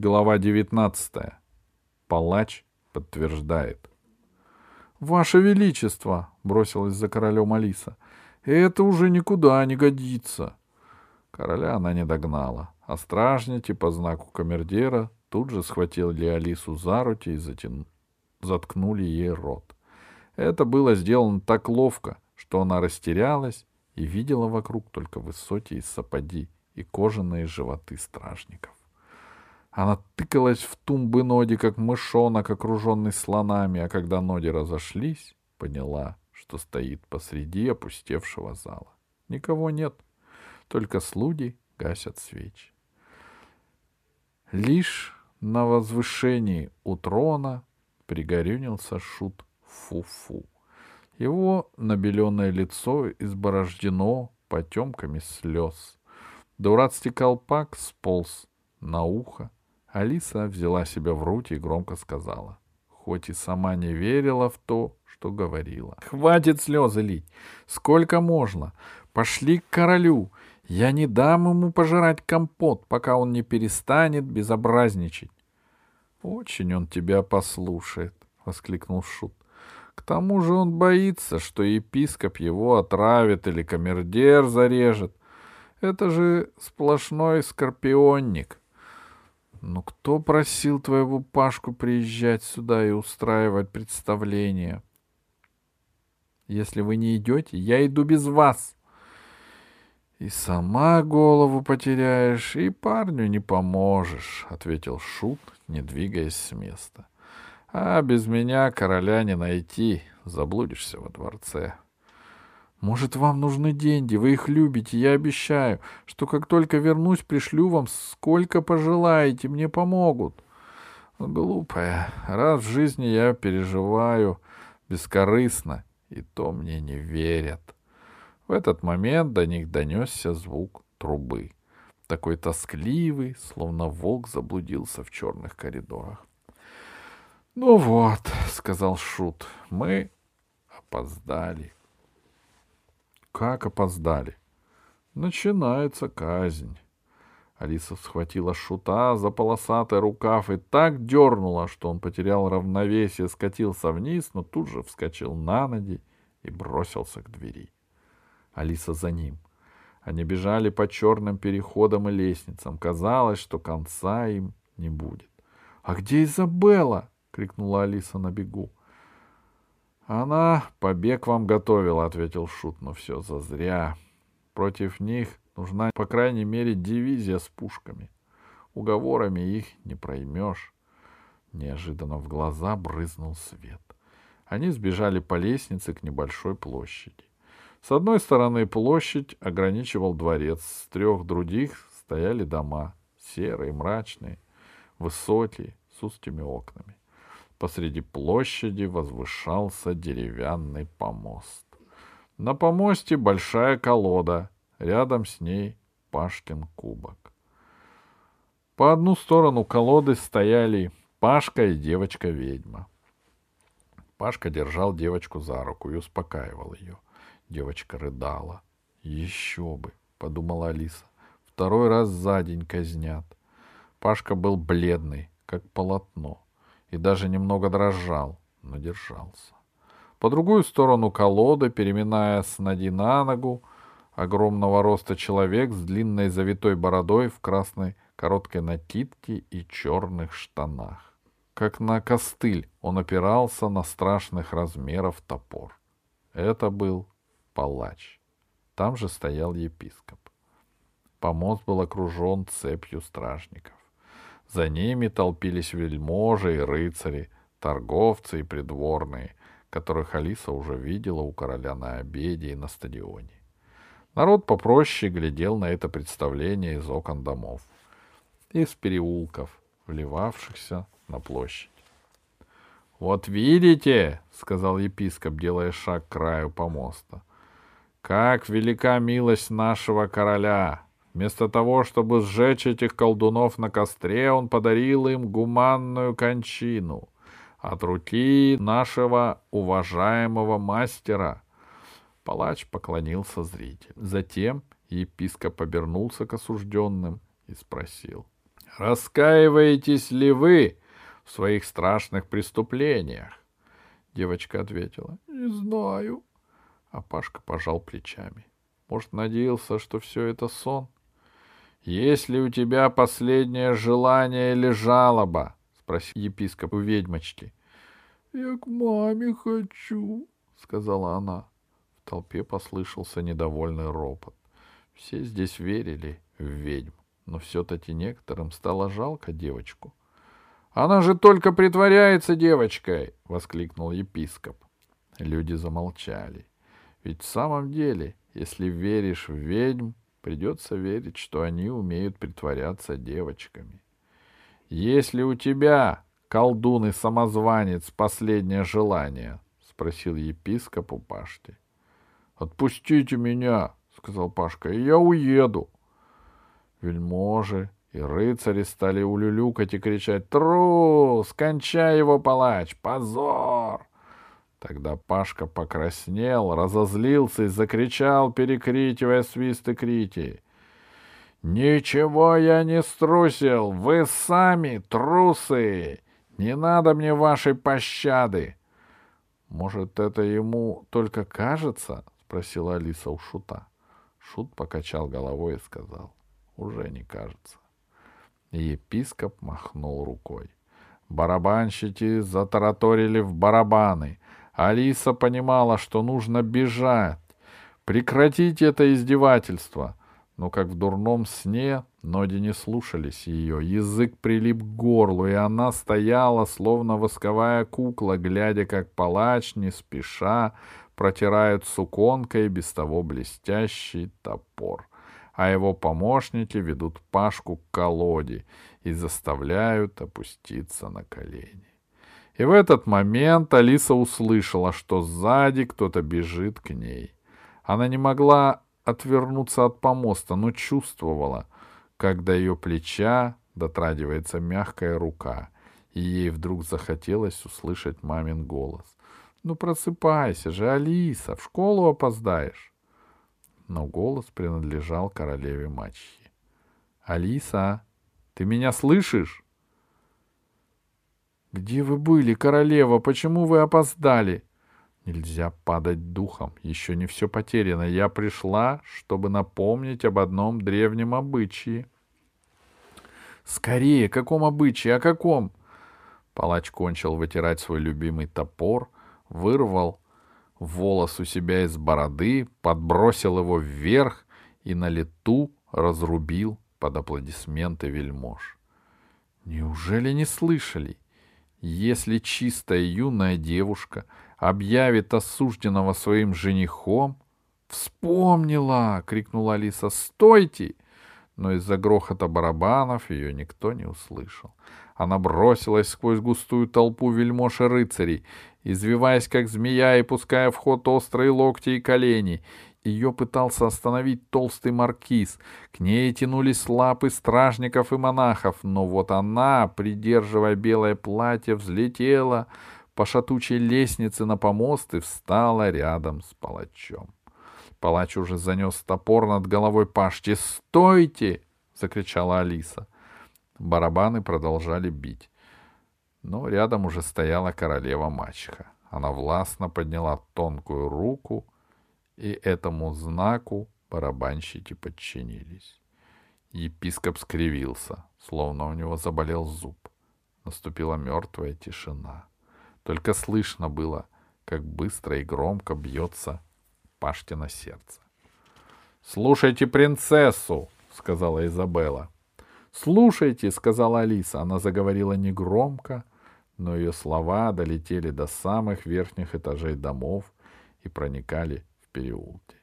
Глава 19. Палач подтверждает. «Ваше Величество!» — бросилась за королем Алиса. «Это уже никуда не годится!» Короля она не догнала, а стражники по знаку камердера тут же схватили Алису за руки и затяну... заткнули ей рот. Это было сделано так ловко, что она растерялась и видела вокруг только высокие сапоги и кожаные животы стражников. Она тыкалась в тумбы Ноди, как мышонок, окруженный слонами, а когда Ноди разошлись, поняла, что стоит посреди опустевшего зала. Никого нет, только слуги гасят свечи. Лишь на возвышении у трона пригорюнился шут Фу-Фу. Его набеленное лицо изборождено потемками слез. Дурацкий колпак сполз на ухо, Алиса взяла себя в руки и громко сказала, хоть и сама не верила в то, что говорила. «Хватит слезы лить! Сколько можно? Пошли к королю! Я не дам ему пожирать компот, пока он не перестанет безобразничать!» «Очень он тебя послушает!» — воскликнул Шут. «К тому же он боится, что епископ его отравит или камердер зарежет. Это же сплошной скорпионник!» Ну кто просил твоего Пашку приезжать сюда и устраивать представление? Если вы не идете, я иду без вас. И сама голову потеряешь, и парню не поможешь, — ответил Шут, не двигаясь с места. А без меня короля не найти, заблудишься во дворце. — может, вам нужны деньги, вы их любите, я обещаю, что как только вернусь, пришлю вам сколько пожелаете, мне помогут. Глупая, раз в жизни я переживаю бескорыстно, и то мне не верят. В этот момент до них донесся звук трубы, такой тоскливый, словно волк заблудился в черных коридорах. — Ну вот, — сказал Шут, — мы опоздали. Как опоздали. Начинается казнь. Алиса схватила шута за полосатый рукав и так дернула, что он потерял равновесие, скатился вниз, но тут же вскочил на ноги и бросился к двери. Алиса за ним. Они бежали по черным переходам и лестницам. Казалось, что конца им не будет. — А где Изабелла? — крикнула Алиса на бегу. Она побег вам готовила, ответил Шут, но все зазря. Против них нужна, по крайней мере, дивизия с пушками. Уговорами их не проймешь. Неожиданно в глаза брызнул свет. Они сбежали по лестнице к небольшой площади. С одной стороны площадь ограничивал дворец, с трех других стояли дома, серые, мрачные, высокие, с узкими окнами. Посреди площади возвышался деревянный помост. На помосте большая колода, рядом с ней Пашкин кубок. По одну сторону колоды стояли Пашка и девочка-ведьма. Пашка держал девочку за руку и успокаивал ее. Девочка рыдала. «Еще бы!» — подумала Алиса. «Второй раз за день казнят». Пашка был бледный, как полотно и даже немного дрожал, но держался. По другую сторону колоды, переминая с ноги на ногу, огромного роста человек с длинной завитой бородой в красной короткой накидке и черных штанах. Как на костыль он опирался на страшных размеров топор. Это был палач. Там же стоял епископ. Помост был окружен цепью стражников. За ними толпились вельможи и рыцари, торговцы и придворные, которых Алиса уже видела у короля на обеде и на стадионе. Народ попроще глядел на это представление из окон домов, из переулков, вливавшихся на площадь. — Вот видите, — сказал епископ, делая шаг к краю помоста, — как велика милость нашего короля! Вместо того, чтобы сжечь этих колдунов на костре, он подарил им гуманную кончину от руки нашего уважаемого мастера. Палач поклонился зрителю. Затем епископ обернулся к осужденным и спросил. — Раскаиваетесь ли вы в своих страшных преступлениях? Девочка ответила. Не знаю. А Пашка пожал плечами. Может, надеялся, что все это сон? Есть ли у тебя последнее желание или жалоба? Спросил епископ у ведьмочки. Я к маме хочу, сказала она. В толпе послышался недовольный ропот. Все здесь верили в ведьм, но все-таки некоторым стало жалко девочку. «Она же только притворяется девочкой!» — воскликнул епископ. Люди замолчали. Ведь в самом деле, если веришь в ведьм, придется верить, что они умеют притворяться девочками. «Если у тебя, колдун и самозванец, последнее желание?» — спросил епископ у Пашки. «Отпустите меня!» — сказал Пашка, — и я уеду. Вельможи и рыцари стали улюлюкать и кричать «Трус! Кончай его, палач! Позор!» Тогда Пашка покраснел, разозлился и закричал, перекрикивая свисты крити. «Ничего я не струсил! Вы сами трусы! Не надо мне вашей пощады!» «Может, это ему только кажется?» — спросила Алиса у Шута. Шут покачал головой и сказал, уже не кажется. Епископ махнул рукой. Барабанщики затараторили в барабаны. Алиса понимала, что нужно бежать, прекратить это издевательство. Но как в дурном сне ноги не слушались ее, язык прилип к горлу, и она стояла, словно восковая кукла, глядя, как палач, не спеша, протирают суконкой без того блестящий топор, а его помощники ведут Пашку к колоде и заставляют опуститься на колени. И в этот момент Алиса услышала, что сзади кто-то бежит к ней. Она не могла отвернуться от помоста, но чувствовала, как до ее плеча дотрагивается мягкая рука, и ей вдруг захотелось услышать мамин голос. Ну просыпайся же, Алиса, в школу опоздаешь. Но голос принадлежал королеве мачехи. Алиса, ты меня слышишь? Где вы были, королева? Почему вы опоздали? Нельзя падать духом, еще не все потеряно. Я пришла, чтобы напомнить об одном древнем обычае. Скорее, каком обычае, о каком? Палач кончил вытирать свой любимый топор — вырвал волос у себя из бороды, подбросил его вверх и на лету разрубил под аплодисменты вельмож. Неужели не слышали? Если чистая юная девушка объявит осужденного своим женихом... «Вспомнила!» — крикнула Алиса. «Стойте!» Но из-за грохота барабанов ее никто не услышал. Она бросилась сквозь густую толпу вельмож и рыцарей, извиваясь как змея и пуская в ход острые локти и колени. Ее пытался остановить толстый маркиз. К ней тянулись лапы стражников и монахов, но вот она, придерживая белое платье, взлетела по шатучей лестнице на помост и встала рядом с палачом. Палач уже занес топор над головой Пашки. «Стойте!» — закричала Алиса. Барабаны продолжали бить но рядом уже стояла королева-мачеха. Она властно подняла тонкую руку, и этому знаку барабанщики подчинились. Епископ скривился, словно у него заболел зуб. Наступила мертвая тишина. Только слышно было, как быстро и громко бьется Паштина сердце. «Слушайте принцессу!» — сказала Изабелла. «Слушайте», — сказала Алиса. Она заговорила негромко, но ее слова долетели до самых верхних этажей домов и проникали в переулки.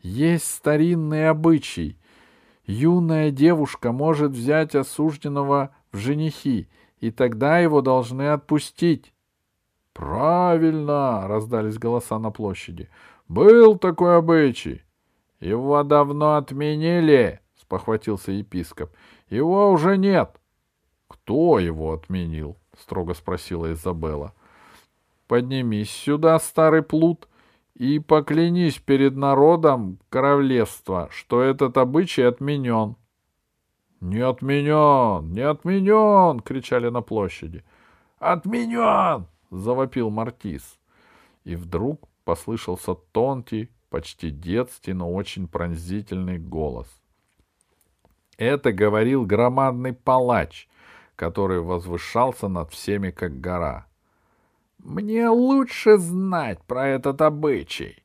Есть старинный обычай. Юная девушка может взять осужденного в женихи, и тогда его должны отпустить. Правильно, раздались голоса на площади. Был такой обычай. Его давно отменили, спохватился епископ. Его уже нет. Кто его отменил? — строго спросила Изабелла. — Поднимись сюда, старый плут, и поклянись перед народом королевства, что этот обычай отменен. — «Не отменен! Не отменен!» — кричали на площади. «Отменен!» — завопил Мартис. И вдруг послышался тонкий, почти детский, но очень пронзительный голос. Это говорил громадный палач, который возвышался над всеми, как гора. «Мне лучше знать про этот обычай.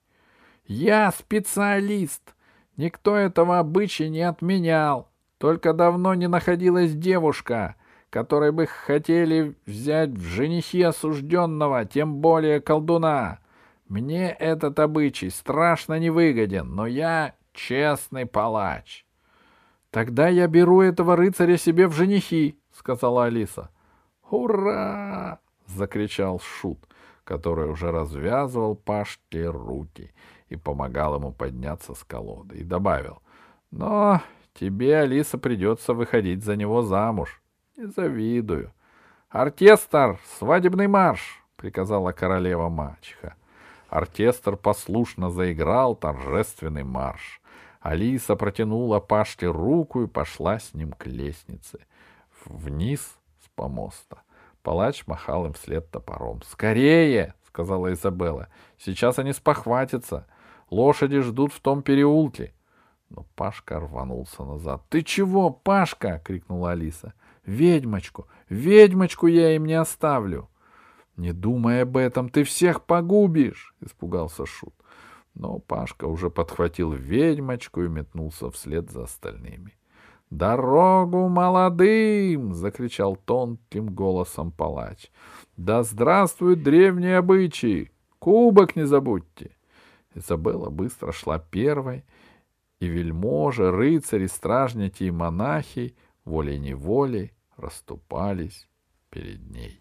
Я специалист. Никто этого обычая не отменял. Только давно не находилась девушка, которой бы хотели взять в женихи осужденного, тем более колдуна. Мне этот обычай страшно невыгоден, но я честный палач. — Тогда я беру этого рыцаря себе в женихи, — сказала Алиса. «Ура!» — закричал Шут, который уже развязывал Пашке руки и помогал ему подняться с колоды, и добавил. «Но Тебе, Алиса, придется выходить за него замуж. Не завидую. Оркестр, свадебный марш, приказала королева мачеха. Оркестр послушно заиграл торжественный марш. Алиса протянула Пашке руку и пошла с ним к лестнице. Вниз с помоста. Палач махал им вслед топором. «Скорее!» — сказала Изабелла. «Сейчас они спохватятся. Лошади ждут в том переулке. Но Пашка рванулся назад. «Ты чего, Пашка?» — крикнула Алиса. «Ведьмочку! Ведьмочку я им не оставлю!» «Не думай об этом, ты всех погубишь!» — испугался Шут. Но Пашка уже подхватил ведьмочку и метнулся вслед за остальными. «Дорогу молодым!» — закричал тонким голосом палач. «Да здравствуют древние обычаи! Кубок не забудьте!» Изабелла быстро шла первой, — и вельможи, рыцари, стражники и монахи волей-неволей расступались перед ней.